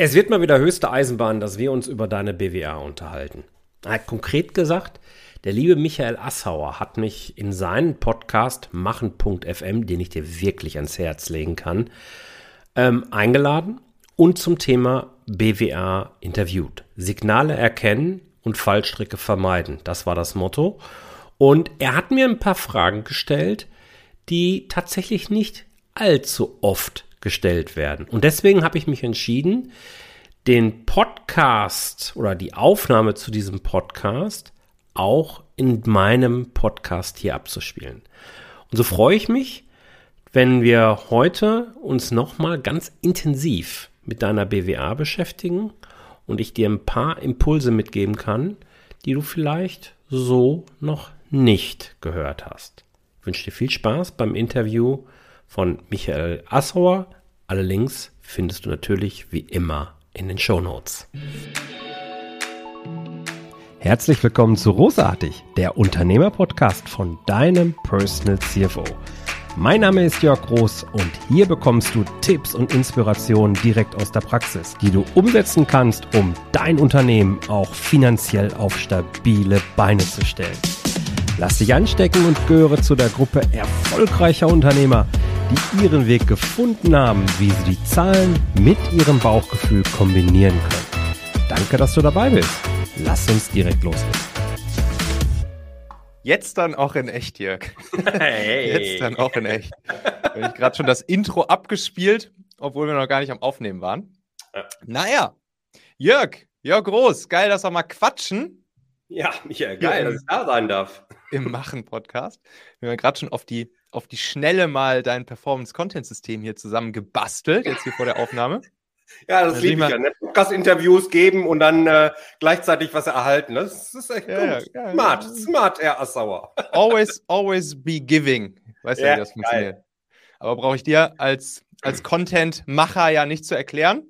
Es wird mal wieder höchste Eisenbahn, dass wir uns über deine BWA unterhalten. Konkret gesagt, der liebe Michael Assauer hat mich in seinen Podcast machen.fm, den ich dir wirklich ans Herz legen kann, ähm, eingeladen und zum Thema BWA interviewt. Signale erkennen und Fallstricke vermeiden. Das war das Motto. Und er hat mir ein paar Fragen gestellt, die tatsächlich nicht allzu oft gestellt werden. Und deswegen habe ich mich entschieden, den Podcast oder die Aufnahme zu diesem Podcast auch in meinem Podcast hier abzuspielen. Und so freue ich mich, wenn wir heute uns nochmal ganz intensiv mit deiner BWA beschäftigen und ich dir ein paar Impulse mitgeben kann, die du vielleicht so noch nicht gehört hast. Ich wünsche dir viel Spaß beim Interview von Michael Assauer. Alle Links findest du natürlich wie immer in den Show Notes. Herzlich willkommen zu Rosartig, der Unternehmer-Podcast von deinem Personal CFO. Mein Name ist Jörg Groß und hier bekommst du Tipps und Inspirationen direkt aus der Praxis, die du umsetzen kannst, um dein Unternehmen auch finanziell auf stabile Beine zu stellen. Lass dich anstecken und gehöre zu der Gruppe erfolgreicher Unternehmer, die ihren Weg gefunden haben, wie sie die Zahlen mit ihrem Bauchgefühl kombinieren können. Danke, dass du dabei bist. Lass uns direkt loslegen. Jetzt dann auch in echt, Jörg. Hey. Jetzt dann auch in echt. Habe ich gerade schon das Intro abgespielt, obwohl wir noch gar nicht am Aufnehmen waren. Ja. Naja, Jörg, Jörg Groß, geil, dass wir mal quatschen. Ja, Michael, geil, dass ich da sein darf. Im Machen-Podcast. Wir haben gerade schon auf die auf die Schnelle mal dein Performance-Content-System hier zusammen gebastelt, jetzt hier vor der Aufnahme. Ja, das liebe ich ja. Ne? Podcast-Interviews geben und dann äh, gleichzeitig was erhalten. Das ist echt ja, gut. Ja, smart, ja. smart, Herr Assauer. Always, always be giving. Weißt du, ja, wie das funktioniert? Geil. Aber brauche ich dir als, als Content-Macher ja nicht zu erklären.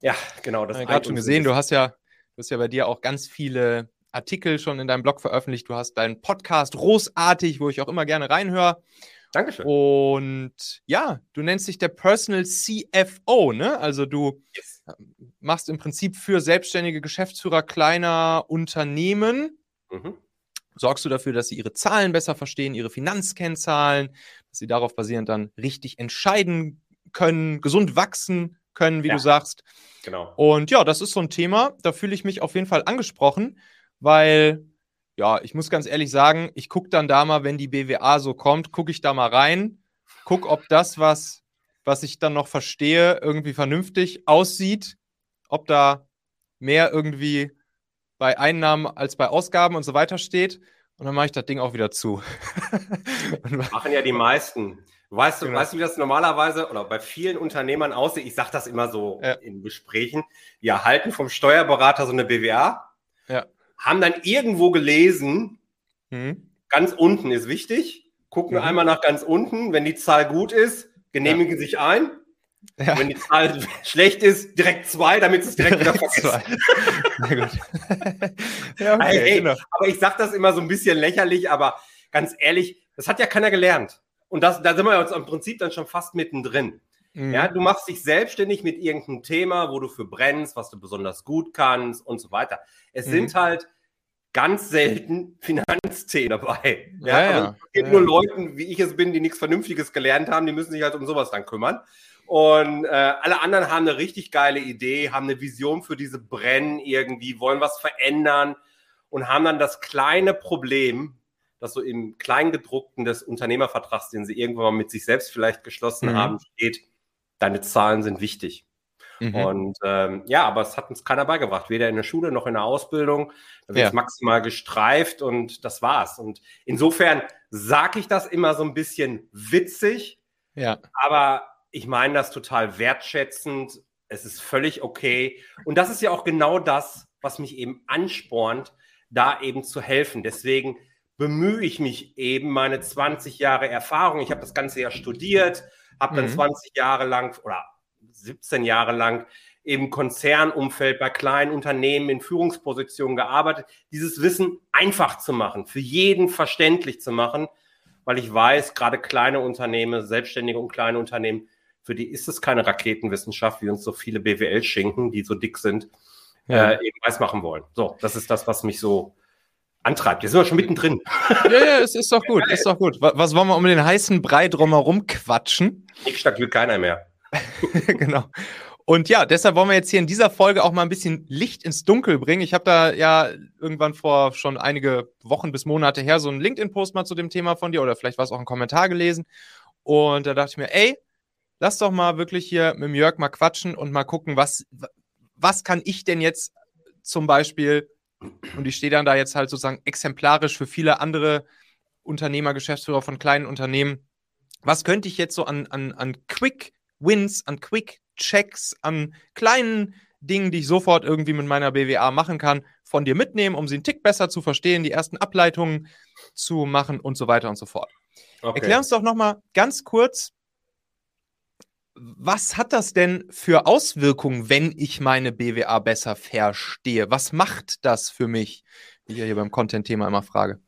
Ja, genau. Das ich habe gerade schon gesehen, du hast ja, du hast ja bei dir auch ganz viele Artikel schon in deinem Blog veröffentlicht. Du hast deinen Podcast großartig, wo ich auch immer gerne reinhöre. Dankeschön. Und ja, du nennst dich der Personal CFO, ne? Also du yes. machst im Prinzip für selbstständige Geschäftsführer kleiner Unternehmen. Mhm. Sorgst du dafür, dass sie ihre Zahlen besser verstehen, ihre Finanzkennzahlen, dass sie darauf basierend dann richtig entscheiden können, gesund wachsen können, wie ja. du sagst. Genau. Und ja, das ist so ein Thema, da fühle ich mich auf jeden Fall angesprochen weil, ja, ich muss ganz ehrlich sagen, ich gucke dann da mal, wenn die BWA so kommt, gucke ich da mal rein, gucke, ob das, was, was ich dann noch verstehe, irgendwie vernünftig aussieht, ob da mehr irgendwie bei Einnahmen als bei Ausgaben und so weiter steht. Und dann mache ich das Ding auch wieder zu. Machen ja die meisten. Weißt du, genau. weißt du, wie das normalerweise oder bei vielen Unternehmern aussieht? Ich sage das immer so ja. in Gesprächen. Die erhalten vom Steuerberater so eine BWA. Ja haben dann irgendwo gelesen, mhm. ganz unten ist wichtig, gucken mhm. einmal nach ganz unten, wenn die Zahl gut ist, genehmigen ja. sich ein. Ja. Wenn die Zahl schlecht ist, direkt zwei, damit es direkt, wieder. Sehr gut. ja, okay, hey, genau. Aber ich sage das immer so ein bisschen lächerlich, aber ganz ehrlich, das hat ja keiner gelernt. Und das, da sind wir jetzt im Prinzip dann schon fast mittendrin. Mhm. Ja, du machst dich selbstständig mit irgendeinem Thema, wo du für brennst, was du besonders gut kannst und so weiter. Es mhm. sind halt ganz selten Finanzthemen dabei. Ja, ja, ja. Es gibt ja. nur Leuten, wie ich es bin, die nichts Vernünftiges gelernt haben, die müssen sich halt um sowas dann kümmern. Und äh, alle anderen haben eine richtig geile Idee, haben eine Vision für diese Brennen irgendwie, wollen was verändern und haben dann das kleine Problem, das so im Kleingedruckten des Unternehmervertrags, den sie irgendwann mal mit sich selbst vielleicht geschlossen mhm. haben, steht, deine Zahlen sind wichtig. Mhm. Und ähm, ja, aber es hat uns keiner beigebracht, weder in der Schule noch in der Ausbildung. Da wird ja. maximal gestreift und das war's. Und insofern sage ich das immer so ein bisschen witzig, ja. aber ich meine das total wertschätzend. Es ist völlig okay. Und das ist ja auch genau das, was mich eben anspornt, da eben zu helfen. Deswegen bemühe ich mich eben meine 20 Jahre Erfahrung. Ich habe das Ganze ja studiert, habe dann mhm. 20 Jahre lang oder 17 Jahre lang im Konzernumfeld bei kleinen Unternehmen in Führungspositionen gearbeitet, dieses Wissen einfach zu machen, für jeden verständlich zu machen, weil ich weiß, gerade kleine Unternehmen, selbstständige und kleine Unternehmen für die ist es keine Raketenwissenschaft, wie uns so viele BWL schenken, die so dick sind, ja. äh, eben weiß machen wollen. So, das ist das, was mich so antreibt. Jetzt sind wir schon mittendrin. Ja, ja, es ist doch gut, ja, ist doch gut. Was wollen wir um den heißen Brei drumherum quatschen? Ich will keiner mehr. genau. Und ja, deshalb wollen wir jetzt hier in dieser Folge auch mal ein bisschen Licht ins Dunkel bringen. Ich habe da ja irgendwann vor schon einige Wochen bis Monate her so einen LinkedIn-Post mal zu dem Thema von dir oder vielleicht war es auch ein Kommentar gelesen. Und da dachte ich mir, ey, lass doch mal wirklich hier mit dem Jörg mal quatschen und mal gucken, was, was kann ich denn jetzt zum Beispiel, und ich stehe dann da jetzt halt sozusagen exemplarisch für viele andere Unternehmer, Geschäftsführer von kleinen Unternehmen, was könnte ich jetzt so an, an, an Quick Wins, an Quick Checks, an kleinen Dingen, die ich sofort irgendwie mit meiner BWA machen kann, von dir mitnehmen, um sie einen Tick besser zu verstehen, die ersten Ableitungen zu machen und so weiter und so fort. Okay. Erklär uns doch nochmal ganz kurz, was hat das denn für Auswirkungen, wenn ich meine BWA besser verstehe? Was macht das für mich? Wie ich ja hier beim Content-Thema immer frage.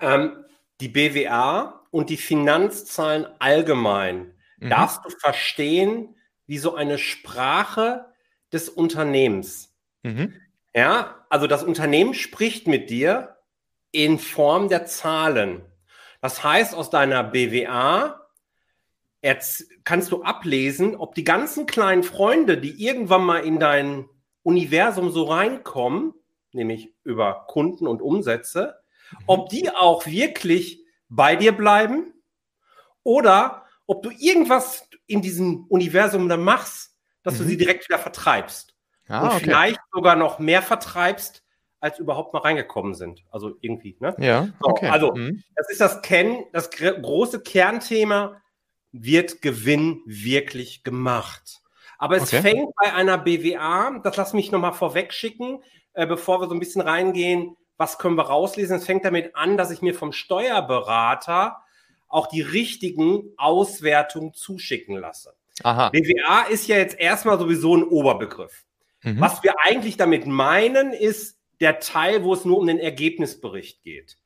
Ähm, die BWA und die Finanzzahlen allgemein mhm. darfst du verstehen, wie so eine Sprache des Unternehmens. Mhm. Ja, also das Unternehmen spricht mit dir in Form der Zahlen. Das heißt, aus deiner BWA kannst du ablesen, ob die ganzen kleinen Freunde, die irgendwann mal in dein Universum so reinkommen, nämlich über Kunden und Umsätze, mhm. ob die auch wirklich bei dir bleiben oder ob du irgendwas in diesem Universum dann machst, dass mhm. du sie direkt wieder vertreibst. Ah, und okay. vielleicht sogar noch mehr vertreibst, als überhaupt mal reingekommen sind. Also irgendwie, ne? Ja. Okay. So, also, mhm. das ist das Kennen, das große Kernthema, wird Gewinn wirklich gemacht? Aber es okay. fängt bei einer BWA, das lass mich nochmal vorweg schicken, äh, bevor wir so ein bisschen reingehen, was können wir rauslesen? Es fängt damit an, dass ich mir vom Steuerberater auch die richtigen Auswertungen zuschicken lasse. Aha. BWA ist ja jetzt erstmal sowieso ein Oberbegriff. Mhm. Was wir eigentlich damit meinen, ist der Teil, wo es nur um den Ergebnisbericht geht.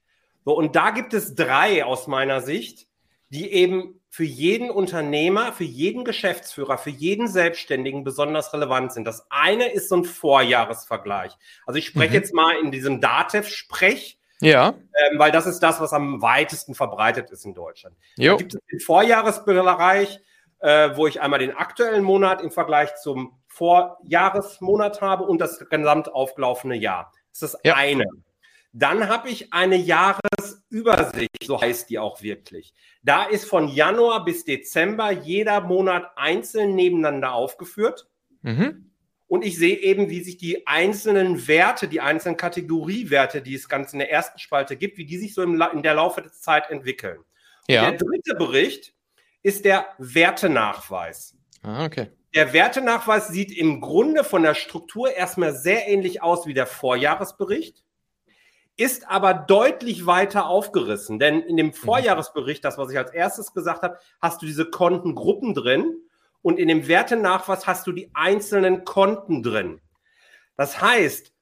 So, und da gibt es drei aus meiner Sicht, die eben für jeden Unternehmer, für jeden Geschäftsführer, für jeden Selbstständigen besonders relevant sind. Das eine ist so ein Vorjahresvergleich. Also ich spreche mhm. jetzt mal in diesem DATEV-Sprech, ja. Ähm, weil das ist das, was am weitesten verbreitet ist in Deutschland. Jo. Da gibt es den Vorjahresbereich, äh, wo ich einmal den aktuellen Monat im Vergleich zum Vorjahresmonat habe und das gesamt aufgelaufene Jahr. Das ist das ja. eine. Dann habe ich eine Jahresübersicht, so heißt die auch wirklich. Da ist von Januar bis Dezember jeder Monat einzeln nebeneinander aufgeführt. Mhm. Und ich sehe eben, wie sich die einzelnen Werte, die einzelnen Kategoriewerte, die es ganz in der ersten Spalte gibt, wie die sich so in der Laufe der Zeit entwickeln. Ja. der dritte Bericht ist der Wertenachweis. Ah, okay. Der Wertenachweis sieht im Grunde von der Struktur erstmal sehr ähnlich aus wie der Vorjahresbericht, ist aber deutlich weiter aufgerissen. Denn in dem mhm. Vorjahresbericht, das, was ich als erstes gesagt habe, hast du diese Kontengruppen drin und in dem Wertenachweis hast du die einzelnen Konten drin. Das heißt,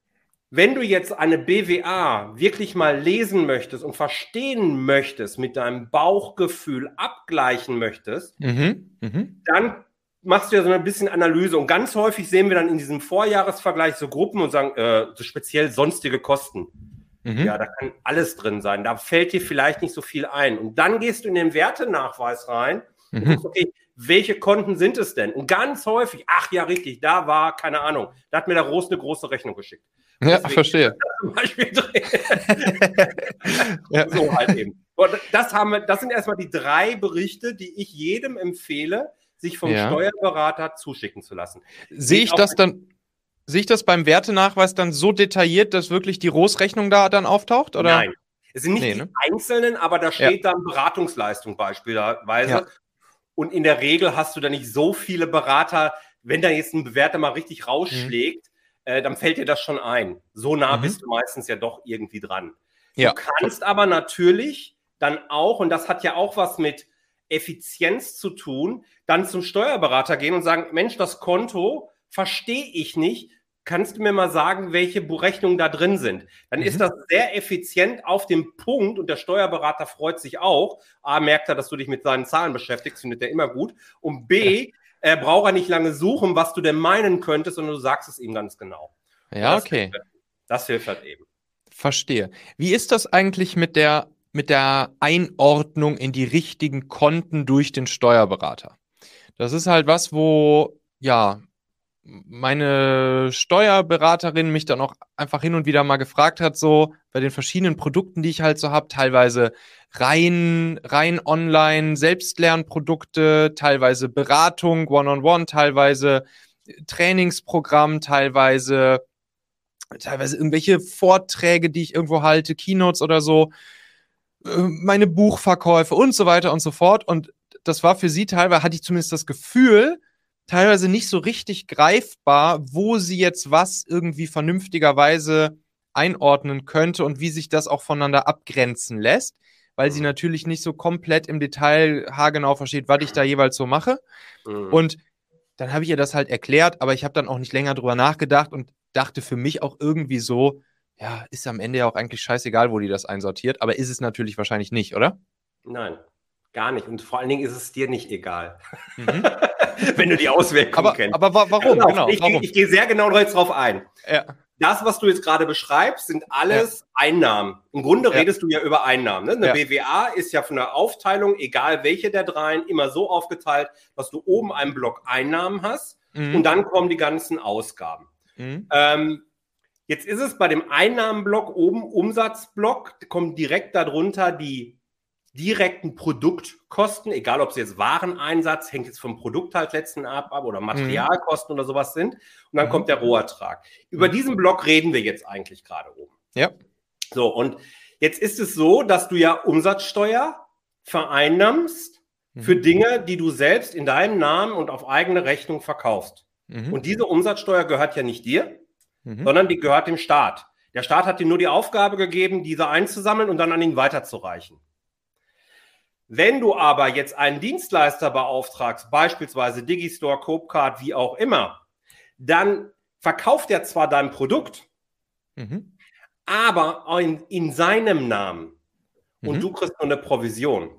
wenn du jetzt eine BWA wirklich mal lesen möchtest und verstehen möchtest, mit deinem Bauchgefühl abgleichen möchtest, mhm, mh. dann machst du ja so ein bisschen Analyse. Und ganz häufig sehen wir dann in diesem Vorjahresvergleich so Gruppen und sagen, äh, so speziell sonstige Kosten. Mhm. Ja, da kann alles drin sein. Da fällt dir vielleicht nicht so viel ein. Und dann gehst du in den Wertenachweis rein mhm. und guckst, okay, welche Konten sind es denn? Und ganz häufig, ach ja, richtig, da war, keine Ahnung, da hat mir der Rost eine große Rechnung geschickt. Und ja, verstehe. Zum Beispiel ja. So halt eben. Das, haben wir, das sind erstmal die drei Berichte, die ich jedem empfehle, sich vom ja. Steuerberater zuschicken zu lassen. Sehe ich das dann, sehe ich das beim Wertenachweis dann so detailliert, dass wirklich die Rohsrechnung da dann auftaucht? Oder? Nein. Es sind nicht nee, die ne? einzelnen, aber da steht ja. dann Beratungsleistung beispielsweise. Ja. Und in der Regel hast du da nicht so viele Berater, wenn da jetzt ein Bewerter mal richtig rausschlägt, mhm. äh, dann fällt dir das schon ein. So nah mhm. bist du meistens ja doch irgendwie dran. Ja. Du kannst aber natürlich dann auch, und das hat ja auch was mit Effizienz zu tun, dann zum Steuerberater gehen und sagen, Mensch, das Konto verstehe ich nicht. kannst du mir mal sagen, welche Berechnungen da drin sind? Dann mhm. ist das sehr effizient auf dem Punkt und der Steuerberater freut sich auch. A, merkt er, dass du dich mit seinen Zahlen beschäftigst, findet er immer gut. Und B, ja. äh, braucht er nicht lange suchen, was du denn meinen könntest, sondern du sagst es ihm ganz genau. Ja, das okay. Hilft, das hilft halt eben. Verstehe. Wie ist das eigentlich mit der, mit der Einordnung in die richtigen Konten durch den Steuerberater? Das ist halt was, wo, ja, meine Steuerberaterin mich dann auch einfach hin und wieder mal gefragt hat, so bei den verschiedenen Produkten, die ich halt so habe, teilweise rein, rein online Selbstlernprodukte, teilweise Beratung, One-on-One, -on -one, teilweise Trainingsprogramm, teilweise, teilweise irgendwelche Vorträge, die ich irgendwo halte, Keynotes oder so, äh, meine Buchverkäufe und so weiter und so fort. Und das war für sie teilweise, hatte ich zumindest das Gefühl, teilweise nicht so richtig greifbar, wo sie jetzt was irgendwie vernünftigerweise einordnen könnte und wie sich das auch voneinander abgrenzen lässt, weil sie mhm. natürlich nicht so komplett im Detail haargenau versteht, was ich da jeweils so mache. Mhm. Und dann habe ich ihr das halt erklärt, aber ich habe dann auch nicht länger drüber nachgedacht und dachte für mich auch irgendwie so, ja, ist am Ende ja auch eigentlich scheißegal, wo die das einsortiert, aber ist es natürlich wahrscheinlich nicht, oder? Nein, gar nicht. Und vor allen Dingen ist es dir nicht egal. Mhm. wenn du die Auswirkungen aber, kennst. Aber warum? Genau, genau, ich, warum? ich, gehe sehr genau jetzt drauf ein. Ja. Das, was du jetzt gerade beschreibst, sind alles ja. Einnahmen. Im Grunde ja. redest du ja über Einnahmen. Ne? Eine BWA ist ja von der Aufteilung, egal welche der dreien, immer so aufgeteilt, dass du oben einen Block Einnahmen hast mhm. und dann kommen die ganzen Ausgaben. Mhm. Ähm, jetzt ist es bei dem Einnahmenblock oben Umsatzblock, kommt direkt darunter die direkten Produktkosten, egal ob es jetzt Wareneinsatz, hängt jetzt vom Produkt halt letzten ab, ab oder Materialkosten mhm. oder sowas sind. Und dann mhm. kommt der Rohertrag. Über mhm. diesen Block reden wir jetzt eigentlich gerade oben. Ja. So, und jetzt ist es so, dass du ja Umsatzsteuer vereinnahmst mhm. für Dinge, die du selbst in deinem Namen und auf eigene Rechnung verkaufst. Mhm. Und diese Umsatzsteuer gehört ja nicht dir, mhm. sondern die gehört dem Staat. Der Staat hat dir nur die Aufgabe gegeben, diese einzusammeln und dann an ihn weiterzureichen. Wenn du aber jetzt einen Dienstleister beauftragst, beispielsweise Digistore, Copecard, wie auch immer, dann verkauft er zwar dein Produkt, mhm. aber in, in, seinem Namen. Und mhm. du kriegst nur eine Provision.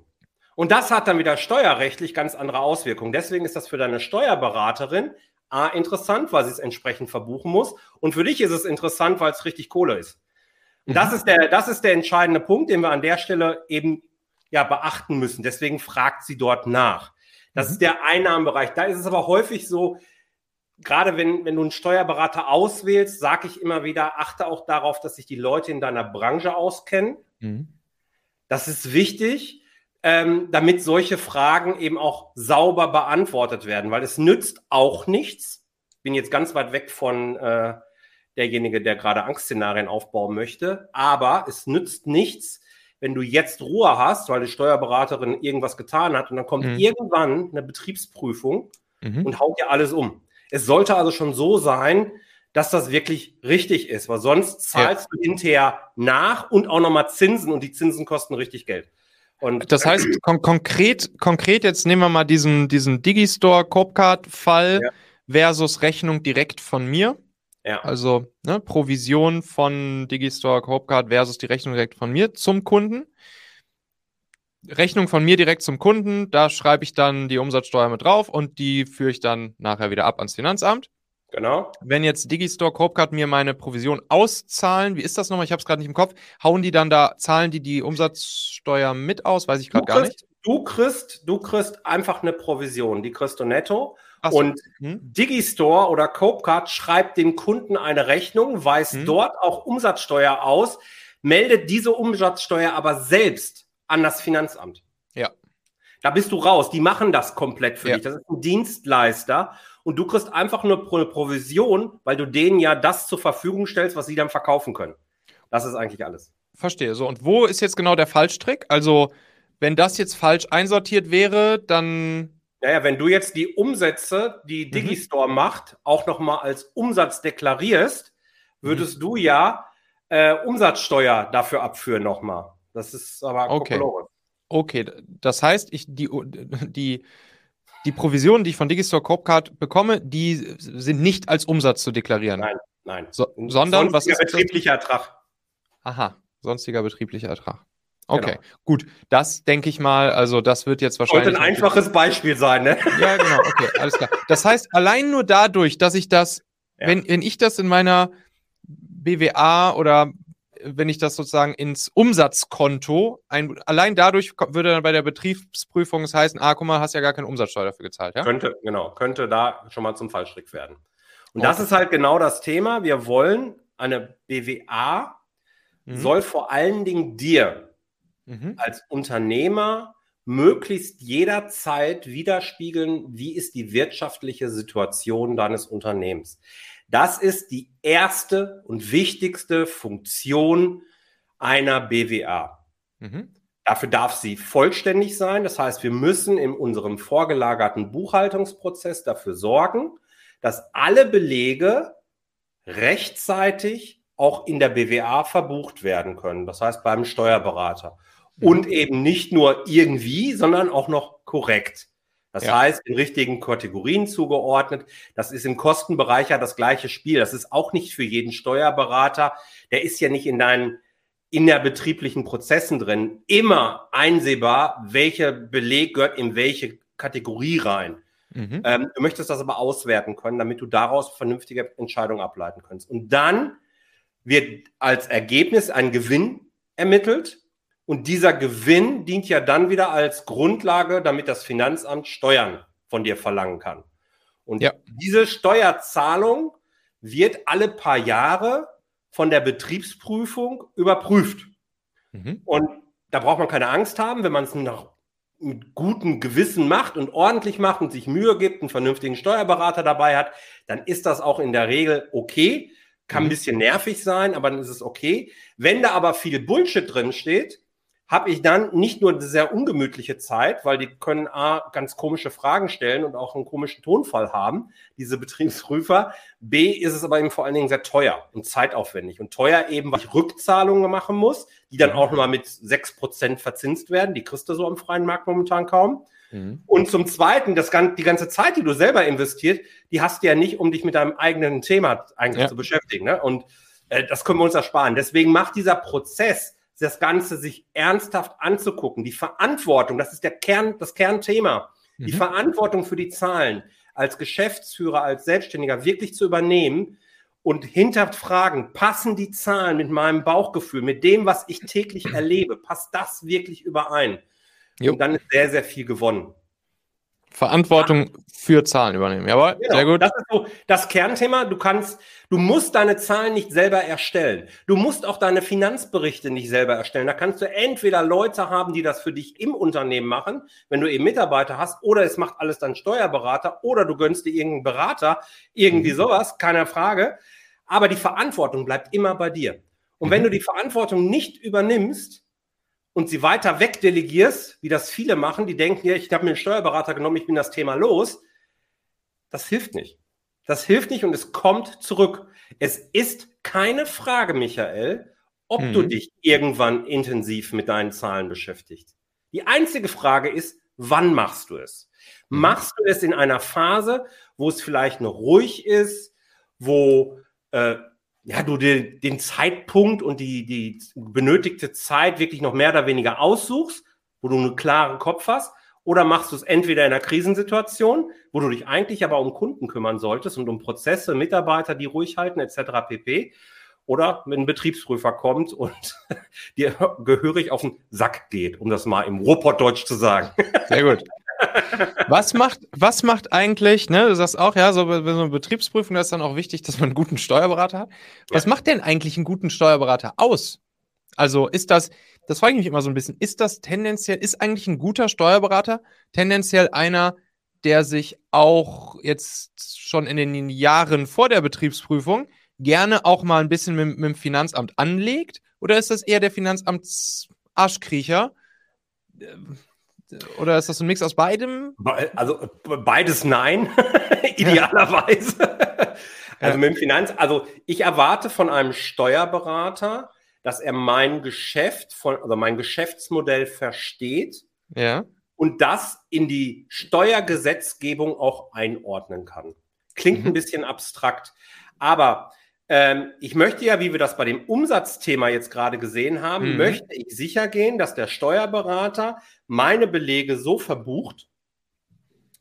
Und das hat dann wieder steuerrechtlich ganz andere Auswirkungen. Deswegen ist das für deine Steuerberaterin A, interessant, weil sie es entsprechend verbuchen muss. Und für dich ist es interessant, weil es richtig Kohle ist. Und mhm. das, ist der, das ist der entscheidende Punkt, den wir an der Stelle eben ja beachten müssen. Deswegen fragt sie dort nach. Das mhm. ist der Einnahmenbereich. Da ist es aber häufig so, gerade wenn, wenn du einen Steuerberater auswählst, sage ich immer wieder, achte auch darauf, dass sich die Leute in deiner Branche auskennen. Mhm. Das ist wichtig, ähm, damit solche Fragen eben auch sauber beantwortet werden, weil es nützt auch nichts. Ich bin jetzt ganz weit weg von äh, derjenige, der gerade Angstszenarien aufbauen möchte, aber es nützt nichts, wenn du jetzt Ruhe hast, weil die Steuerberaterin irgendwas getan hat und dann kommt mhm. irgendwann eine Betriebsprüfung mhm. und haut dir alles um. Es sollte also schon so sein, dass das wirklich richtig ist, weil sonst zahlst ja. du hinterher nach und auch nochmal Zinsen und die Zinsen kosten richtig Geld. Und das heißt, kon konkret, konkret, jetzt nehmen wir mal diesen, diesen Digistore Copecard-Fall ja. versus Rechnung direkt von mir. Ja. Also ne, Provision von Digistore Copecard versus die Rechnung direkt von mir zum Kunden. Rechnung von mir direkt zum Kunden, da schreibe ich dann die Umsatzsteuer mit drauf und die führe ich dann nachher wieder ab ans Finanzamt. Genau. Wenn jetzt Digistore Copecard mir meine Provision auszahlen, wie ist das nochmal? Ich habe es gerade nicht im Kopf. Hauen die dann da, zahlen die die Umsatzsteuer mit aus? Weiß ich gerade gar nicht. Du kriegst, du kriegst einfach eine Provision, die kriegst du netto so. Und hm? Digistore oder Copecard schreibt dem Kunden eine Rechnung, weist hm? dort auch Umsatzsteuer aus, meldet diese Umsatzsteuer aber selbst an das Finanzamt. Ja. Da bist du raus. Die machen das komplett für ja. dich. Das ist ein Dienstleister. Und du kriegst einfach nur eine Provision, weil du denen ja das zur Verfügung stellst, was sie dann verkaufen können. Das ist eigentlich alles. Verstehe. So, und wo ist jetzt genau der Fallstrick? Also, wenn das jetzt falsch einsortiert wäre, dann naja, wenn du jetzt die Umsätze, die mhm. Digistore mhm. macht, auch nochmal als Umsatz deklarierst, würdest mhm. du ja äh, Umsatzsteuer dafür abführen nochmal. Das ist aber okay. Okay, das heißt, ich, die, die, die Provisionen, die ich von Digistore Copecard bekomme, die sind nicht als Umsatz zu deklarieren. Nein, Nein. So, sondern was ist betrieblicher Ertrag? Aha, sonstiger betrieblicher Ertrag. Okay, genau. gut. Das denke ich mal, also das wird jetzt wahrscheinlich. Sollte ein einfaches Beispiel sein, ne? Ja, genau, okay, alles klar. Das heißt, allein nur dadurch, dass ich das, ja. wenn, wenn ich das in meiner BWA oder wenn ich das sozusagen ins Umsatzkonto, ein, allein dadurch würde dann bei der Betriebsprüfung es heißen, ah, guck mal, hast ja gar keine Umsatzsteuer dafür gezahlt, ja? Könnte, genau, könnte da schon mal zum Fallstrick werden. Und okay. das ist halt genau das Thema. Wir wollen eine BWA mhm. soll vor allen Dingen dir mhm. als Unternehmer möglichst jederzeit widerspiegeln, wie ist die wirtschaftliche Situation deines Unternehmens. Das ist die erste und wichtigste Funktion einer BWA. Mhm. Dafür darf sie vollständig sein. Das heißt, wir müssen in unserem vorgelagerten Buchhaltungsprozess dafür sorgen, dass alle Belege rechtzeitig auch in der BWA verbucht werden können. Das heißt beim Steuerberater. Mhm. Und eben nicht nur irgendwie, sondern auch noch korrekt. Das ja. heißt, in richtigen Kategorien zugeordnet. Das ist im Kostenbereich ja das gleiche Spiel. Das ist auch nicht für jeden Steuerberater. Der ist ja nicht in deinen innerbetrieblichen Prozessen drin. Immer einsehbar, welcher Beleg gehört in welche Kategorie rein. Mhm. Ähm, du möchtest das aber auswerten können, damit du daraus vernünftige Entscheidungen ableiten kannst. Und dann wird als Ergebnis ein Gewinn ermittelt und dieser Gewinn dient ja dann wieder als Grundlage, damit das Finanzamt Steuern von dir verlangen kann. Und ja. diese Steuerzahlung wird alle paar Jahre von der Betriebsprüfung überprüft. Mhm. Und da braucht man keine Angst haben, wenn man es nach mit gutem Gewissen macht und ordentlich macht und sich Mühe gibt, einen vernünftigen Steuerberater dabei hat, dann ist das auch in der Regel okay. Kann ein mhm. bisschen nervig sein, aber dann ist es okay. Wenn da aber viel Bullshit drin steht, habe ich dann nicht nur eine sehr ungemütliche Zeit, weil die können A, ganz komische Fragen stellen und auch einen komischen Tonfall haben, diese Betriebsprüfer. B, ist es aber eben vor allen Dingen sehr teuer und zeitaufwendig. Und teuer eben, weil ich Rückzahlungen machen muss, die dann mhm. auch nochmal mit sechs Prozent verzinst werden. Die kriegst du so am freien Markt momentan kaum. Mhm. Und zum Zweiten, das, die ganze Zeit, die du selber investiert, die hast du ja nicht, um dich mit deinem eigenen Thema eigentlich ja. zu beschäftigen. Ne? Und äh, das können wir uns ersparen. Deswegen macht dieser Prozess, das Ganze sich ernsthaft anzugucken. Die Verantwortung, das ist der Kern, das Kernthema. Mhm. Die Verantwortung für die Zahlen als Geschäftsführer, als Selbstständiger wirklich zu übernehmen und hinterfragen, passen die Zahlen mit meinem Bauchgefühl, mit dem, was ich täglich erlebe, passt das wirklich überein? Jo. Und dann ist sehr, sehr viel gewonnen. Verantwortung für Zahlen übernehmen. Jawohl, genau. sehr gut. Das ist so das Kernthema. Du kannst, du musst deine Zahlen nicht selber erstellen. Du musst auch deine Finanzberichte nicht selber erstellen. Da kannst du entweder Leute haben, die das für dich im Unternehmen machen, wenn du eben Mitarbeiter hast, oder es macht alles dein Steuerberater, oder du gönnst dir irgendeinen Berater, irgendwie mhm. sowas, keine Frage. Aber die Verantwortung bleibt immer bei dir. Und mhm. wenn du die Verantwortung nicht übernimmst, und sie weiter wegdelegierst, wie das viele machen, die denken, ja, ich habe mir einen Steuerberater genommen, ich bin das Thema los, das hilft nicht. Das hilft nicht und es kommt zurück. Es ist keine Frage, Michael, ob mhm. du dich irgendwann intensiv mit deinen Zahlen beschäftigst. Die einzige Frage ist, wann machst du es? Mhm. Machst du es in einer Phase, wo es vielleicht noch ruhig ist, wo äh, ja, du den, den Zeitpunkt und die, die benötigte Zeit wirklich noch mehr oder weniger aussuchst, wo du einen klaren Kopf hast, oder machst du es entweder in einer Krisensituation, wo du dich eigentlich aber um Kunden kümmern solltest und um Prozesse, Mitarbeiter, die ruhig halten, etc. pp. Oder wenn ein Betriebsprüfer kommt und dir gehörig auf den Sack geht, um das mal im Ruhrpottdeutsch zu sagen. Sehr gut was macht, was macht eigentlich, ne, du sagst auch, ja, so bei so einer Betriebsprüfung, da ist dann auch wichtig, dass man einen guten Steuerberater hat. Was ja. macht denn eigentlich einen guten Steuerberater aus? Also ist das, das frage ich mich immer so ein bisschen, ist das tendenziell, ist eigentlich ein guter Steuerberater tendenziell einer, der sich auch jetzt schon in den Jahren vor der Betriebsprüfung gerne auch mal ein bisschen mit, mit dem Finanzamt anlegt? Oder ist das eher der Finanzamts-Arschkriecher? Oder ist das ein Mix aus beidem? Also beides nein, idealerweise. also ja. mit dem Finanz, also ich erwarte von einem Steuerberater, dass er mein Geschäft von, also mein Geschäftsmodell versteht. Ja. Und das in die Steuergesetzgebung auch einordnen kann. Klingt mhm. ein bisschen abstrakt, aber ähm, ich möchte ja, wie wir das bei dem Umsatzthema jetzt gerade gesehen haben, mhm. möchte ich sicher gehen, dass der Steuerberater meine Belege so verbucht,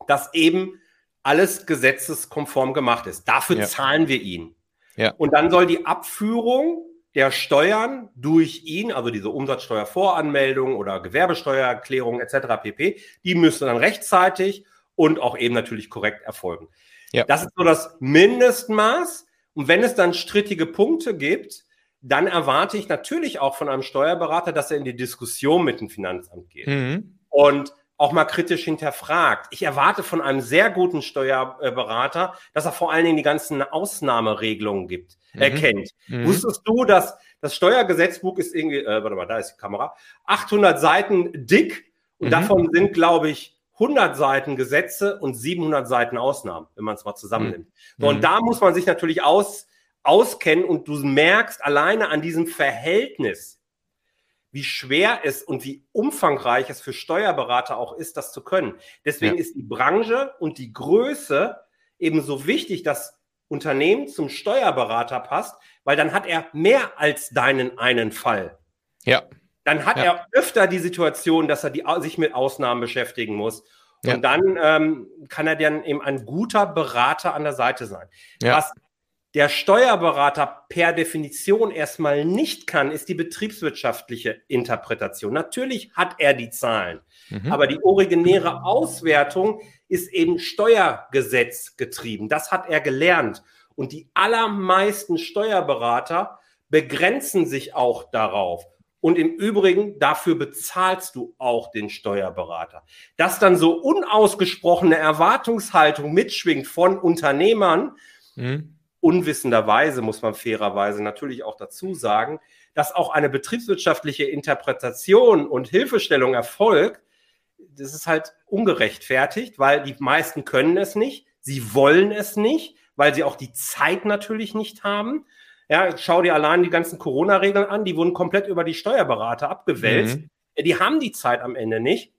dass eben alles gesetzeskonform gemacht ist. Dafür ja. zahlen wir ihn. Ja. Und dann soll die Abführung der Steuern durch ihn, also diese Umsatzsteuervoranmeldung oder Gewerbesteuererklärung etc. pp., die müssen dann rechtzeitig und auch eben natürlich korrekt erfolgen. Ja. Das ist so das Mindestmaß. Und wenn es dann strittige Punkte gibt, dann erwarte ich natürlich auch von einem Steuerberater, dass er in die Diskussion mit dem Finanzamt geht. Mhm. Und auch mal kritisch hinterfragt. Ich erwarte von einem sehr guten Steuerberater, dass er vor allen Dingen die ganzen Ausnahmeregelungen gibt, mhm. erkennt. Mhm. Wusstest du, dass das Steuergesetzbuch ist irgendwie, äh, warte mal, da ist die Kamera, 800 Seiten dick und mhm. davon sind, glaube ich, 100 Seiten Gesetze und 700 Seiten Ausnahmen, wenn man es mal zusammennimmt. Mhm. So, und da muss man sich natürlich aus, auskennen und du merkst alleine an diesem Verhältnis, wie schwer es und wie umfangreich es für Steuerberater auch ist, das zu können. Deswegen ja. ist die Branche und die Größe eben so wichtig, dass Unternehmen zum Steuerberater passt, weil dann hat er mehr als deinen einen Fall. Ja. Dann hat ja. er öfter die Situation, dass er die, sich mit Ausnahmen beschäftigen muss. Und ja. dann ähm, kann er dann eben ein guter Berater an der Seite sein. Ja. Was der Steuerberater per Definition erstmal nicht kann, ist die betriebswirtschaftliche Interpretation. Natürlich hat er die Zahlen, mhm. aber die originäre Auswertung ist eben Steuergesetz getrieben. Das hat er gelernt. Und die allermeisten Steuerberater begrenzen sich auch darauf. Und im Übrigen, dafür bezahlst du auch den Steuerberater. Dass dann so unausgesprochene Erwartungshaltung mitschwingt von Unternehmern, mhm unwissenderweise, muss man fairerweise natürlich auch dazu sagen, dass auch eine betriebswirtschaftliche Interpretation und Hilfestellung erfolgt, das ist halt ungerechtfertigt, weil die meisten können es nicht, sie wollen es nicht, weil sie auch die Zeit natürlich nicht haben. Ja, schau dir allein die ganzen Corona-Regeln an, die wurden komplett über die Steuerberater abgewälzt. Mhm. Die haben die Zeit am Ende nicht.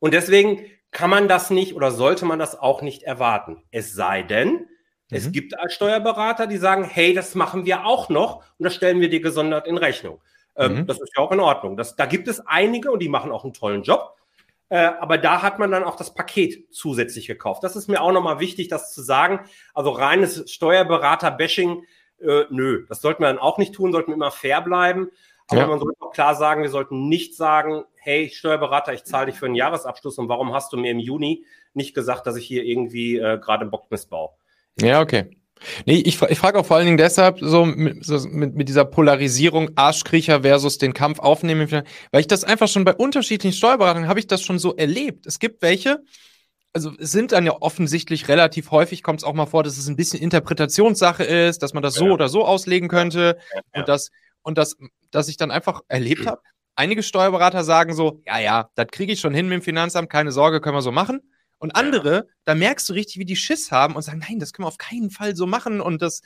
Und deswegen kann man das nicht oder sollte man das auch nicht erwarten. Es sei denn, es mhm. gibt Steuerberater, die sagen, hey, das machen wir auch noch und das stellen wir dir gesondert in Rechnung. Ähm, mhm. Das ist ja auch in Ordnung. Das, da gibt es einige und die machen auch einen tollen Job. Äh, aber da hat man dann auch das Paket zusätzlich gekauft. Das ist mir auch nochmal wichtig, das zu sagen. Also reines Steuerberater-Bashing, äh, nö, das sollten wir dann auch nicht tun, sollten wir immer fair bleiben. Aber ja. man sollte auch klar sagen, wir sollten nicht sagen, hey, Steuerberater, ich zahle dich für einen Jahresabschluss und warum hast du mir im Juni nicht gesagt, dass ich hier irgendwie äh, gerade Bock missbaue? Ja, okay. Nee, ich, ich frage auch vor allen Dingen deshalb so mit, so mit, mit dieser Polarisierung Arschkriecher versus den Kampf aufnehmen, weil ich das einfach schon bei unterschiedlichen Steuerberatungen habe ich das schon so erlebt. Es gibt welche, also es sind dann ja offensichtlich relativ häufig, kommt es auch mal vor, dass es ein bisschen Interpretationssache ist, dass man das so ja. oder so auslegen könnte ja, und das und das, dass ich dann einfach erlebt habe. Einige Steuerberater sagen so, ja, ja, das kriege ich schon hin mit dem Finanzamt, keine Sorge, können wir so machen. Und andere, da merkst du richtig, wie die Schiss haben und sagen, nein, das können wir auf keinen Fall so machen. Und das,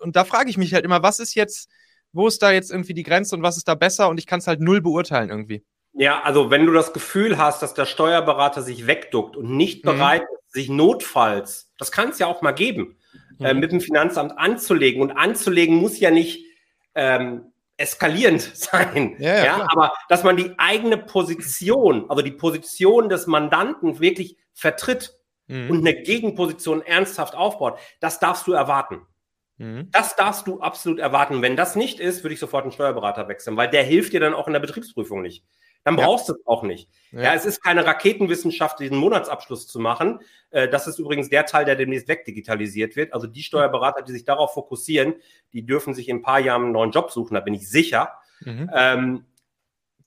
und da frage ich mich halt immer, was ist jetzt, wo ist da jetzt irgendwie die Grenze und was ist da besser? Und ich kann es halt null beurteilen irgendwie. Ja, also wenn du das Gefühl hast, dass der Steuerberater sich wegduckt und nicht mhm. bereit ist, sich notfalls, das kann es ja auch mal geben, äh, mhm. äh, mit dem Finanzamt anzulegen. Und anzulegen muss ja nicht ähm, eskalierend sein. Ja, ja, ja aber dass man die eigene Position, also die Position des Mandanten wirklich vertritt mhm. und eine Gegenposition ernsthaft aufbaut, das darfst du erwarten. Mhm. Das darfst du absolut erwarten. Wenn das nicht ist, würde ich sofort einen Steuerberater wechseln, weil der hilft dir dann auch in der Betriebsprüfung nicht. Dann brauchst ja. du es auch nicht. Ja. ja. es ist keine Raketenwissenschaft, diesen Monatsabschluss zu machen. Äh, das ist übrigens der Teil, der demnächst wegdigitalisiert wird. Also die Steuerberater, die sich darauf fokussieren, die dürfen sich in ein paar Jahren einen neuen Job suchen, da bin ich sicher. Mhm. Ähm,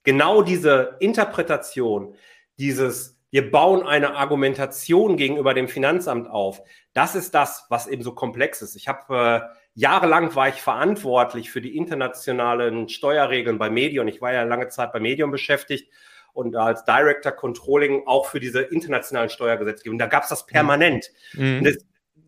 genau diese Interpretation, dieses wir bauen eine Argumentation gegenüber dem Finanzamt auf. Das ist das, was eben so komplex ist. Ich habe äh, jahrelang war ich verantwortlich für die internationalen Steuerregeln bei Medion. Ich war ja lange Zeit bei Medion beschäftigt und als Director Controlling auch für diese internationalen Steuergesetzgebung. Da gab es das permanent. Mhm. Das,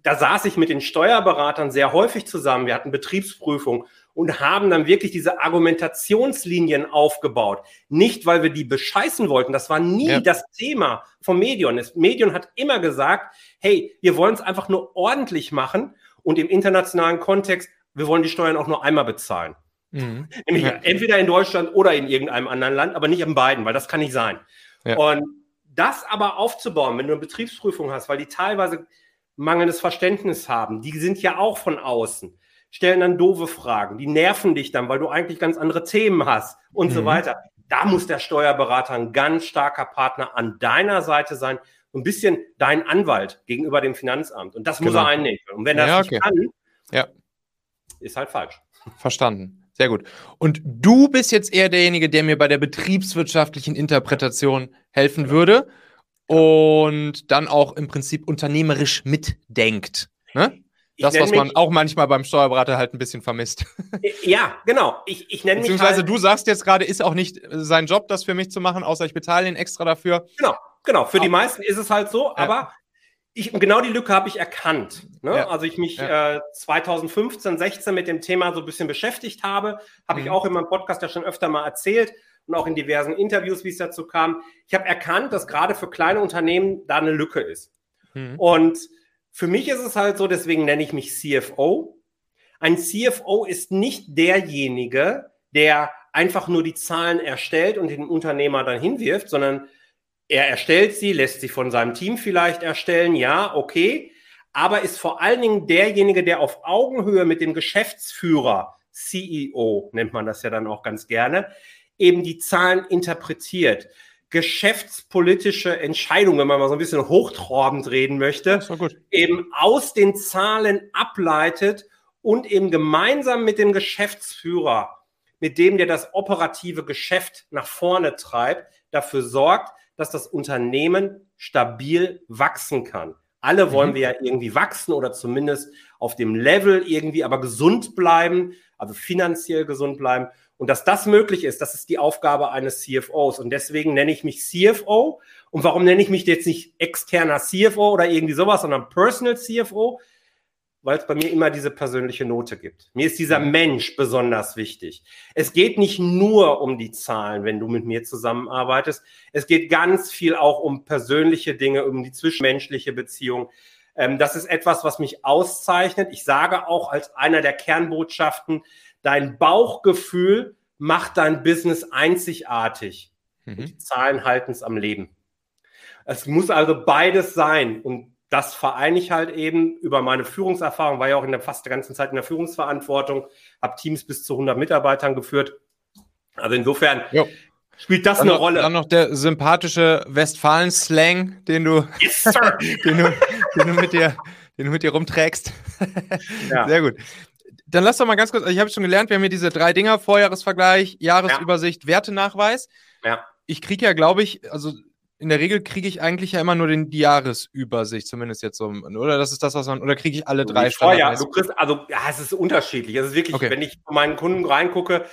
da saß ich mit den Steuerberatern sehr häufig zusammen. Wir hatten Betriebsprüfung und haben dann wirklich diese Argumentationslinien aufgebaut. Nicht, weil wir die bescheißen wollten. Das war nie ja. das Thema vom Medion. Das Medion hat immer gesagt, hey, wir wollen es einfach nur ordentlich machen und im internationalen Kontext, wir wollen die Steuern auch nur einmal bezahlen. Mhm. Nämlich ja. entweder in Deutschland oder in irgendeinem anderen Land, aber nicht in beiden, weil das kann nicht sein. Ja. Und das aber aufzubauen, wenn du eine Betriebsprüfung hast, weil die teilweise mangelndes Verständnis haben, die sind ja auch von außen, stellen dann doofe Fragen, die nerven dich dann, weil du eigentlich ganz andere Themen hast und mhm. so weiter. Da muss der Steuerberater ein ganz starker Partner an deiner Seite sein, ein bisschen dein Anwalt gegenüber dem Finanzamt. Und das genau. muss er einnehmen. Und wenn er ja, das okay. nicht kann, ja. ist halt falsch. Verstanden. Sehr gut. Und du bist jetzt eher derjenige, der mir bei der betriebswirtschaftlichen Interpretation helfen würde und dann auch im Prinzip unternehmerisch mitdenkt. Ne? Das, was man auch manchmal beim Steuerberater halt ein bisschen vermisst. Ja, genau. Ich, ich nenne mich. Beziehungsweise halt du sagst jetzt gerade, ist auch nicht sein Job, das für mich zu machen, außer ich bezahle ihn extra dafür. Genau, genau. Für aber, die meisten ist es halt so, ja. aber ich, genau die Lücke habe ich erkannt. Ne? Ja. Also ich mich ja. äh, 2015, 16 mit dem Thema so ein bisschen beschäftigt habe, habe mhm. ich auch in meinem Podcast ja schon öfter mal erzählt und auch in diversen Interviews, wie es dazu kam. Ich habe erkannt, dass gerade für kleine Unternehmen da eine Lücke ist. Mhm. Und für mich ist es halt so, deswegen nenne ich mich CFO. Ein CFO ist nicht derjenige, der einfach nur die Zahlen erstellt und den Unternehmer dann hinwirft, sondern er erstellt sie, lässt sie von seinem Team vielleicht erstellen, ja, okay, aber ist vor allen Dingen derjenige, der auf Augenhöhe mit dem Geschäftsführer, CEO nennt man das ja dann auch ganz gerne, eben die Zahlen interpretiert. Geschäftspolitische Entscheidungen, wenn man mal so ein bisschen hochtrabend reden möchte, eben aus den Zahlen ableitet und eben gemeinsam mit dem Geschäftsführer, mit dem der das operative Geschäft nach vorne treibt, dafür sorgt, dass das Unternehmen stabil wachsen kann. Alle wollen mhm. wir ja irgendwie wachsen oder zumindest auf dem Level irgendwie aber gesund bleiben, also finanziell gesund bleiben. Und dass das möglich ist, das ist die Aufgabe eines CFOs. Und deswegen nenne ich mich CFO. Und warum nenne ich mich jetzt nicht externer CFO oder irgendwie sowas, sondern Personal CFO? weil es bei mir immer diese persönliche Note gibt. Mir ist dieser Mensch besonders wichtig. Es geht nicht nur um die Zahlen, wenn du mit mir zusammenarbeitest. Es geht ganz viel auch um persönliche Dinge, um die zwischenmenschliche Beziehung. Ähm, das ist etwas, was mich auszeichnet. Ich sage auch als einer der Kernbotschaften, dein Bauchgefühl macht dein Business einzigartig. Mhm. Die Zahlen halten es am Leben. Es muss also beides sein. Und das vereine ich halt eben über meine Führungserfahrung, war ja auch in der fast der ganzen Zeit in der Führungsverantwortung, habe Teams bis zu 100 Mitarbeitern geführt. Also insofern jo. spielt das dann eine noch, Rolle. Dann noch der sympathische Westfalen-Slang, den du, yes, den du, den du mit dir, den du mit dir rumträgst. Ja. Sehr gut. Dann lass doch mal ganz kurz, ich habe schon gelernt, wir haben hier diese drei Dinger, Vorjahresvergleich, Jahresübersicht, ja. Wertenachweis. Ja. Ich kriege ja, glaube ich, also in der Regel kriege ich eigentlich ja immer nur den, die Jahresübersicht, zumindest jetzt so, oder? Das ist das, was man, oder kriege ich alle drei Vorjahr, du kriegst, also, ja, es ist unterschiedlich. Es ist wirklich, okay. wenn ich von meinen Kunden reingucke,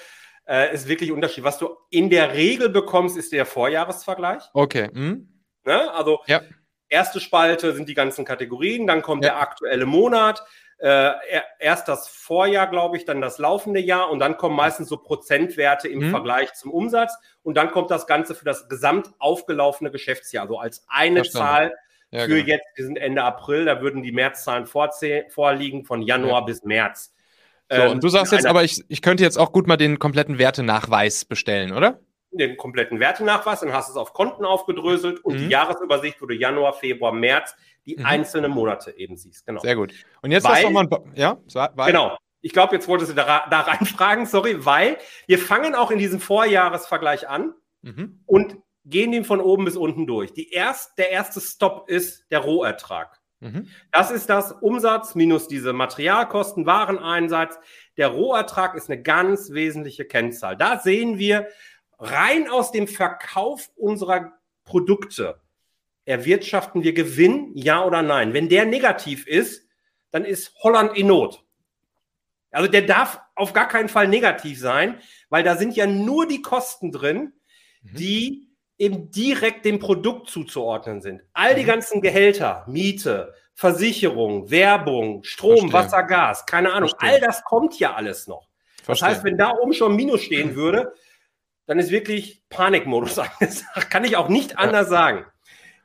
äh, ist wirklich unterschiedlich. Was du in der Regel bekommst, ist der Vorjahresvergleich. Okay. Hm. Ne? Also, ja. erste Spalte sind die ganzen Kategorien, dann kommt ja. der aktuelle Monat, äh, erst das Vorjahr, glaube ich, dann das laufende Jahr und dann kommen meistens so Prozentwerte im mhm. Vergleich zum Umsatz und dann kommt das Ganze für das gesamt aufgelaufene Geschäftsjahr, so also als eine Verstanden. Zahl ja, für genau. jetzt, wir sind Ende April, da würden die Märzzahlen vorliegen von Januar ja. bis März. So, ähm, und du sagst jetzt aber, ich, ich könnte jetzt auch gut mal den kompletten Wertenachweis bestellen, oder? Den kompletten Wertenachweis, dann hast du es auf Konten aufgedröselt und mhm. die Jahresübersicht, wo du Januar, Februar, März die mhm. einzelnen Monate eben siehst. Genau. Sehr gut. Und jetzt weil, mal ein, ja, weil, genau. Ich glaube, jetzt wolltest du da, da reinfragen, sorry, weil wir fangen auch in diesem Vorjahresvergleich an mhm. und gehen den von oben bis unten durch. Die erst, der erste Stop ist der Rohertrag. Mhm. Das ist das Umsatz minus diese Materialkosten, Wareneinsatz. Der Rohertrag ist eine ganz wesentliche Kennzahl. Da sehen wir rein aus dem Verkauf unserer Produkte, erwirtschaften wir Gewinn, ja oder nein? Wenn der negativ ist, dann ist Holland in Not. Also der darf auf gar keinen Fall negativ sein, weil da sind ja nur die Kosten drin, mhm. die eben direkt dem Produkt zuzuordnen sind. All die mhm. ganzen Gehälter, Miete, Versicherung, Werbung, Strom, Verstehen. Wasser, Gas, keine Ahnung, Verstehen. all das kommt ja alles noch. Verstehen. Das heißt, wenn da oben schon Minus stehen würde, dann ist wirklich Panikmodus angesagt. Kann ich auch nicht anders sagen.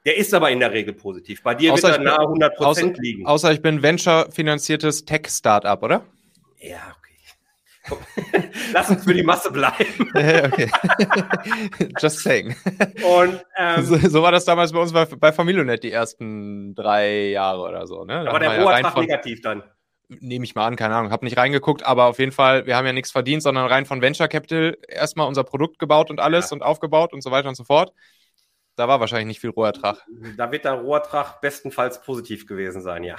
Der ist aber in der Regel positiv. Bei dir außer wird er nahe 100 Prozent liegen. Außer ich bin Venture-finanziertes Tech-Startup, oder? Ja, okay. Lass uns für die Masse bleiben. okay. Just saying. Und, ähm, so, so, war das damals bei uns bei, bei Familionet die ersten drei Jahre oder so. Ne? Aber der Rohertrag ja negativ dann. Nehme ich mal an, keine Ahnung, habe nicht reingeguckt, aber auf jeden Fall, wir haben ja nichts verdient, sondern rein von Venture Capital erstmal unser Produkt gebaut und alles ja. und aufgebaut und so weiter und so fort. Da war wahrscheinlich nicht viel Rohertrag. Da wird der Rohertrag bestenfalls positiv gewesen sein, ja.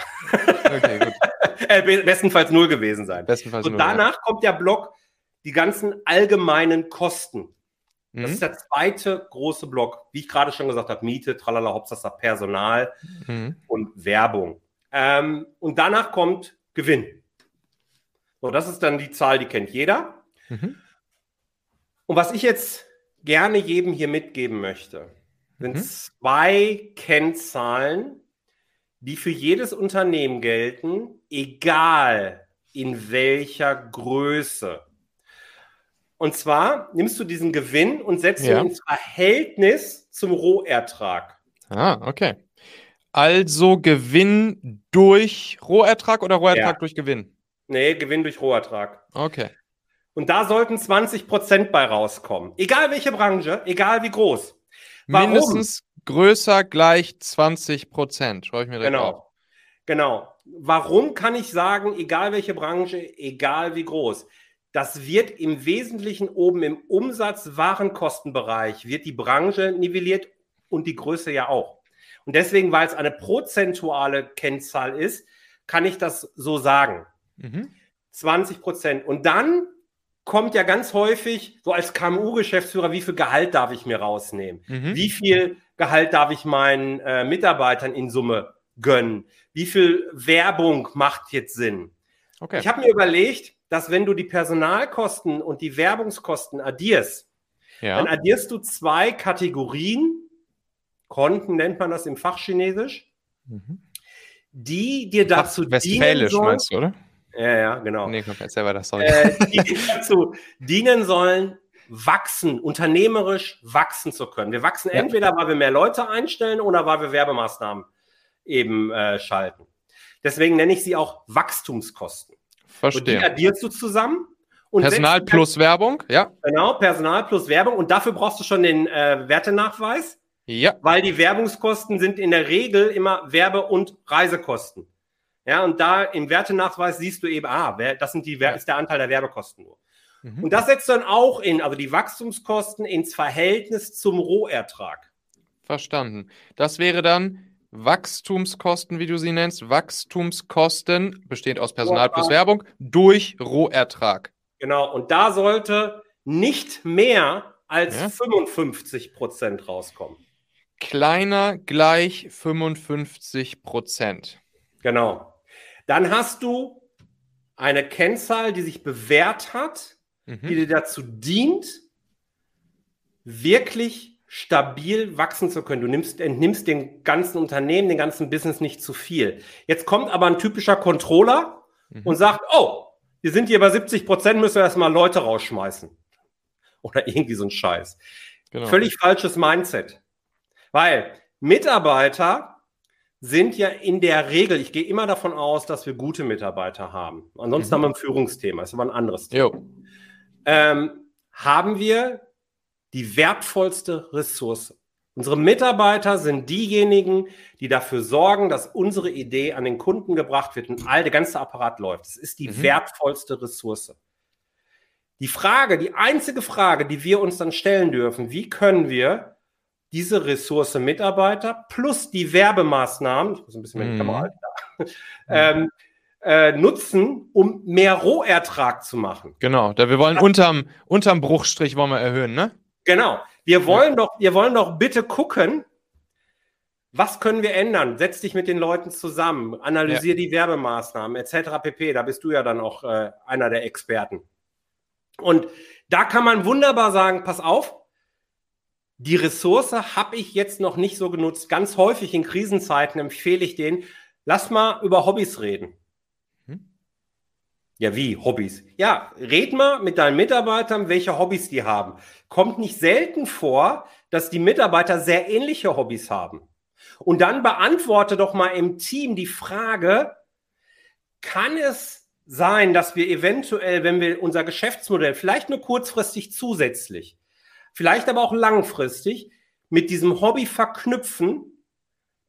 Okay, gut. äh, bestenfalls null gewesen sein. Bestenfalls Und null, danach ja. kommt der Block, die ganzen allgemeinen Kosten. Das mhm. ist der zweite große Block, wie ich gerade schon gesagt habe, Miete, Tralala, Hauptsache Personal mhm. und Werbung. Ähm, und danach kommt Gewinn. So, das ist dann die Zahl, die kennt jeder. Mhm. Und was ich jetzt gerne jedem hier mitgeben möchte, sind mhm. zwei Kennzahlen, die für jedes Unternehmen gelten, egal in welcher Größe. Und zwar nimmst du diesen Gewinn und setzt ja. ihn ins Verhältnis zum Rohertrag. Ah, okay. Also Gewinn durch Rohertrag oder Rohertrag ja. durch Gewinn? Nee, Gewinn durch Rohertrag. Okay. Und da sollten 20 Prozent bei rauskommen. Egal welche Branche, egal wie groß. Warum? Mindestens größer gleich 20 Prozent. Schreibe ich mir genau. Auf. Genau. Warum kann ich sagen, egal welche Branche, egal wie groß? Das wird im Wesentlichen oben im Umsatz-Warenkostenbereich wird die Branche nivelliert und die Größe ja auch. Und deswegen, weil es eine prozentuale Kennzahl ist, kann ich das so sagen. Mhm. 20 Prozent. Und dann kommt ja ganz häufig so als KMU-Geschäftsführer, wie viel Gehalt darf ich mir rausnehmen? Mhm. Wie viel Gehalt darf ich meinen äh, Mitarbeitern in Summe gönnen? Wie viel Werbung macht jetzt Sinn? Okay. Ich habe mir überlegt, dass wenn du die Personalkosten und die Werbungskosten addierst, ja. dann addierst du zwei Kategorien, Konten nennt man das im Fachchinesisch, mhm. die dir dazu Westfälisch dienen meinst du, oder? Ja, ja, genau. Nee, komm, erzähl weiter, sorry. Äh, die dazu dienen sollen, wachsen, unternehmerisch wachsen zu können. Wir wachsen ja. entweder, weil wir mehr Leute einstellen oder weil wir Werbemaßnahmen eben äh, schalten. Deswegen nenne ich sie auch Wachstumskosten. Verstehe. Und die addierst du zusammen. Personal plus Werbung, ja. Genau, Personal plus Werbung. Und dafür brauchst du schon den äh, Wertenachweis. Ja. Weil die Werbungskosten sind in der Regel immer Werbe- und Reisekosten. Ja, und da im Wertenachweis siehst du eben, ah, das sind die, ist der Anteil der Werbekosten nur. Mhm. Und das setzt dann auch in, also die Wachstumskosten ins Verhältnis zum Rohertrag. Verstanden. Das wäre dann Wachstumskosten, wie du sie nennst, Wachstumskosten, besteht aus Personal plus Werbung, durch Rohertrag. Genau, und da sollte nicht mehr als ja. 55 Prozent rauskommen. Kleiner gleich 55 Prozent. Genau. Dann hast du eine Kennzahl, die sich bewährt hat, mhm. die dir dazu dient, wirklich stabil wachsen zu können. Du nimmst, entnimmst den ganzen Unternehmen, den ganzen Business nicht zu viel. Jetzt kommt aber ein typischer Controller mhm. und sagt, oh, wir sind hier bei 70 Prozent, müssen wir erstmal Leute rausschmeißen. Oder irgendwie so ein Scheiß. Genau. Völlig falsches Mindset. Weil Mitarbeiter sind ja in der Regel, ich gehe immer davon aus, dass wir gute Mitarbeiter haben. Ansonsten mhm. haben wir ein Führungsthema, ist aber ein anderes Thema. Ähm, haben wir die wertvollste Ressource. Unsere Mitarbeiter sind diejenigen, die dafür sorgen, dass unsere Idee an den Kunden gebracht wird und all der ganze Apparat läuft. Es ist die mhm. wertvollste Ressource. Die Frage, die einzige Frage, die wir uns dann stellen dürfen, wie können wir diese Ressource Mitarbeiter plus die Werbemaßnahmen, ich muss ein bisschen mehr die Kamera halten, mhm. ähm, äh, nutzen, um mehr Rohertrag zu machen. Genau, da wir wollen unterm, unterm Bruchstrich wollen wir erhöhen, ne? Genau. Wir wollen ja. doch, wir wollen doch bitte gucken, was können wir ändern? Setz dich mit den Leuten zusammen, analysier ja. die Werbemaßnahmen etc. pp. Da bist du ja dann auch äh, einer der Experten. Und da kann man wunderbar sagen, pass auf, die Ressource habe ich jetzt noch nicht so genutzt. Ganz häufig in Krisenzeiten empfehle ich denen, lass mal über Hobbys reden. Hm? Ja, wie Hobbys? Ja, red mal mit deinen Mitarbeitern, welche Hobbys die haben. Kommt nicht selten vor, dass die Mitarbeiter sehr ähnliche Hobbys haben. Und dann beantworte doch mal im Team die Frage, kann es sein, dass wir eventuell, wenn wir unser Geschäftsmodell vielleicht nur kurzfristig zusätzlich, vielleicht aber auch langfristig mit diesem Hobby verknüpfen,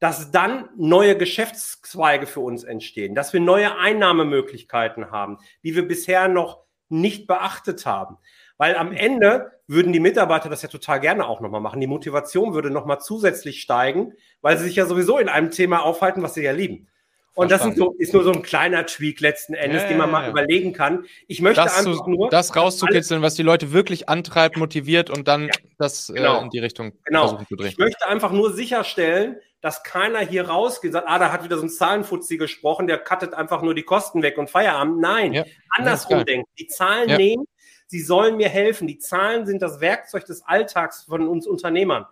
dass dann neue Geschäftszweige für uns entstehen, dass wir neue Einnahmemöglichkeiten haben, die wir bisher noch nicht beachtet haben. Weil am Ende würden die Mitarbeiter das ja total gerne auch nochmal machen. Die Motivation würde nochmal zusätzlich steigen, weil sie sich ja sowieso in einem Thema aufhalten, was sie ja lieben. Und das so, ist nur so ein kleiner Tweak letzten Endes, ja, den man mal ja. überlegen kann. Ich möchte das einfach zu, nur. Das rauszukitzeln, was die Leute wirklich antreibt, motiviert und dann das äh, genau. äh, in die Richtung genau. versuchen zu drehen. Ich möchte einfach nur sicherstellen, dass keiner hier rausgeht, sagt, ah, da hat wieder so ein Zahlenfuzzi gesprochen, der cuttet einfach nur die Kosten weg und Feierabend. Nein, andersrum denken. Die Zahlen nehmen, sie sollen mir helfen. Die Zahlen sind das Werkzeug des Alltags von uns Unternehmern.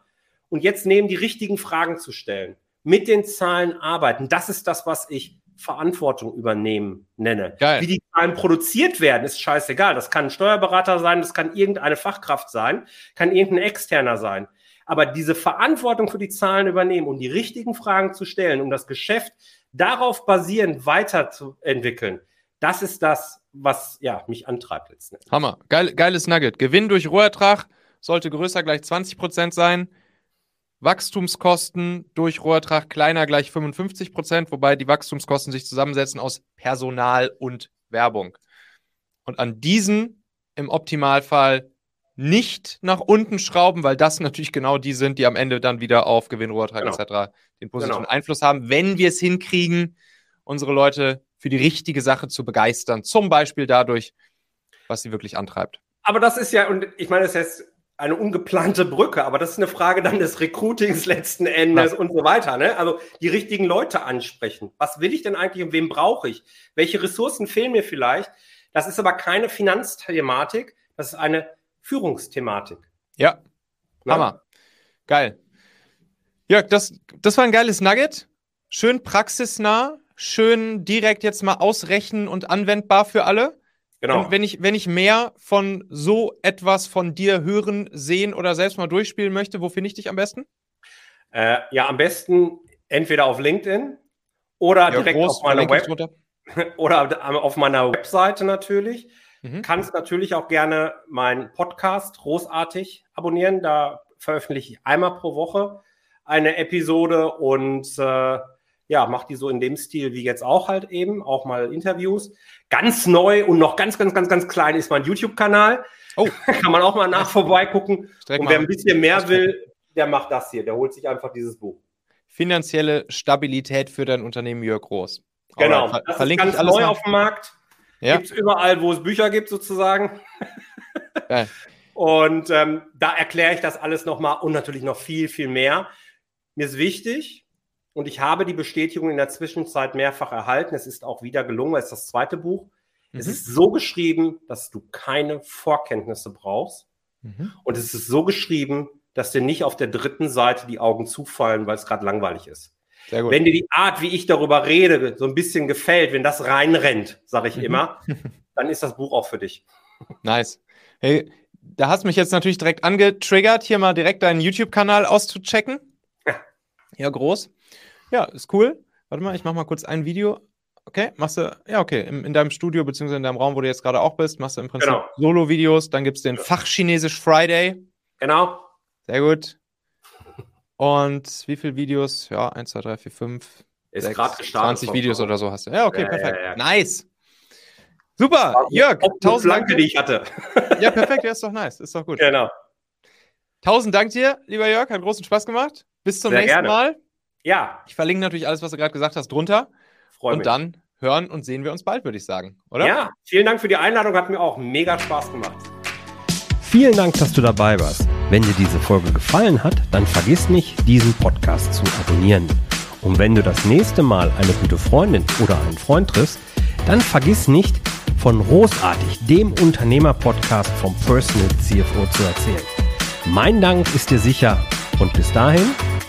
Und jetzt nehmen die richtigen Fragen zu stellen mit den Zahlen arbeiten. Das ist das, was ich Verantwortung übernehmen nenne. Geil. Wie die Zahlen produziert werden, ist scheißegal. Das kann ein Steuerberater sein, das kann irgendeine Fachkraft sein, kann irgendein Externer sein. Aber diese Verantwortung für die Zahlen übernehmen und die richtigen Fragen zu stellen, um das Geschäft darauf basierend weiterzuentwickeln, das ist das, was ja, mich antreibt letztendlich. Hammer. Geil, geiles Nugget. Gewinn durch Rohertrag sollte größer gleich 20 Prozent sein. Wachstumskosten durch Rohertrag kleiner gleich 55 Prozent, wobei die Wachstumskosten sich zusammensetzen aus Personal und Werbung. Und an diesen im Optimalfall nicht nach unten schrauben, weil das natürlich genau die sind, die am Ende dann wieder auf Gewinn, Rohertrag genau. etc. den positiven genau. Einfluss haben, wenn wir es hinkriegen, unsere Leute für die richtige Sache zu begeistern. Zum Beispiel dadurch, was sie wirklich antreibt. Aber das ist ja, und ich meine, das heißt, eine ungeplante Brücke, aber das ist eine Frage dann des Recruitings letzten Endes ja. und so weiter. Ne? Also die richtigen Leute ansprechen. Was will ich denn eigentlich und wen brauche ich? Welche Ressourcen fehlen mir vielleicht? Das ist aber keine Finanzthematik, das ist eine Führungsthematik. Ja, ja? Hammer. Geil. Jörg, das, das war ein geiles Nugget. Schön praxisnah, schön direkt jetzt mal ausrechnen und anwendbar für alle. Genau. Und wenn ich, wenn ich mehr von so etwas von dir hören, sehen oder selbst mal durchspielen möchte, wo finde ich dich am besten? Äh, ja, am besten entweder auf LinkedIn oder ja, direkt groß, auf meiner Web oder auf meiner Webseite natürlich. Mhm. Kannst natürlich auch gerne meinen Podcast großartig abonnieren. Da veröffentliche ich einmal pro Woche eine Episode und äh, ja, macht die so in dem Stil wie jetzt auch halt eben, auch mal Interviews. Ganz neu und noch ganz, ganz, ganz, ganz klein ist mein YouTube-Kanal. Oh. Kann man auch mal nach vorbeigucken. Und wer ein bisschen mehr will, der macht das hier. Der holt sich einfach dieses Buch. Finanzielle Stabilität für dein Unternehmen Jörg Groß. Genau, Alright, das ist ganz neu auf dem Markt. Ja. Gibt es überall, wo es Bücher gibt, sozusagen. Geil. Und ähm, da erkläre ich das alles nochmal und natürlich noch viel, viel mehr. Mir ist wichtig, und ich habe die Bestätigung in der Zwischenzeit mehrfach erhalten. Es ist auch wieder gelungen, es ist das zweite Buch. Mhm. Es ist so geschrieben, dass du keine Vorkenntnisse brauchst. Mhm. Und es ist so geschrieben, dass dir nicht auf der dritten Seite die Augen zufallen, weil es gerade langweilig ist. Wenn dir die Art, wie ich darüber rede, so ein bisschen gefällt, wenn das reinrennt, sage ich mhm. immer, dann ist das Buch auch für dich. Nice. Hey, da hast mich jetzt natürlich direkt angetriggert, hier mal direkt deinen YouTube-Kanal auszuchecken. Ja. ja, groß. Ja, ist cool. Warte mal, ich mach mal kurz ein Video. Okay, machst du, ja, okay, in, in deinem Studio beziehungsweise in deinem Raum, wo du jetzt gerade auch bist, machst du im Prinzip genau. Solo-Videos. Dann gibt es den Fachchinesisch Friday. Genau. Sehr gut. Und wie viele Videos? Ja, 1, 2, 3, 4, 5. Ist gerade gestartet. 20 Videos oder so hast du. Ja, okay, ja, perfekt. Ja, ja. Nice. Super, Jörg. Tausend Dank, die ich hatte. Ja, perfekt, ja, ist doch nice. Ist doch gut. Genau. Tausend Dank dir, lieber Jörg. Hat großen Spaß gemacht. Bis zum Sehr nächsten gerne. Mal. Ja. Ich verlinke natürlich alles, was du gerade gesagt hast, drunter. Freue mich. Und dann hören und sehen wir uns bald, würde ich sagen, oder? Ja, vielen Dank für die Einladung, hat mir auch mega Spaß gemacht. Vielen Dank, dass du dabei warst. Wenn dir diese Folge gefallen hat, dann vergiss nicht, diesen Podcast zu abonnieren. Und wenn du das nächste Mal eine gute Freundin oder einen Freund triffst, dann vergiss nicht, von Großartig, dem Unternehmer-Podcast vom Personal CFO zu erzählen. Mein Dank ist dir sicher und bis dahin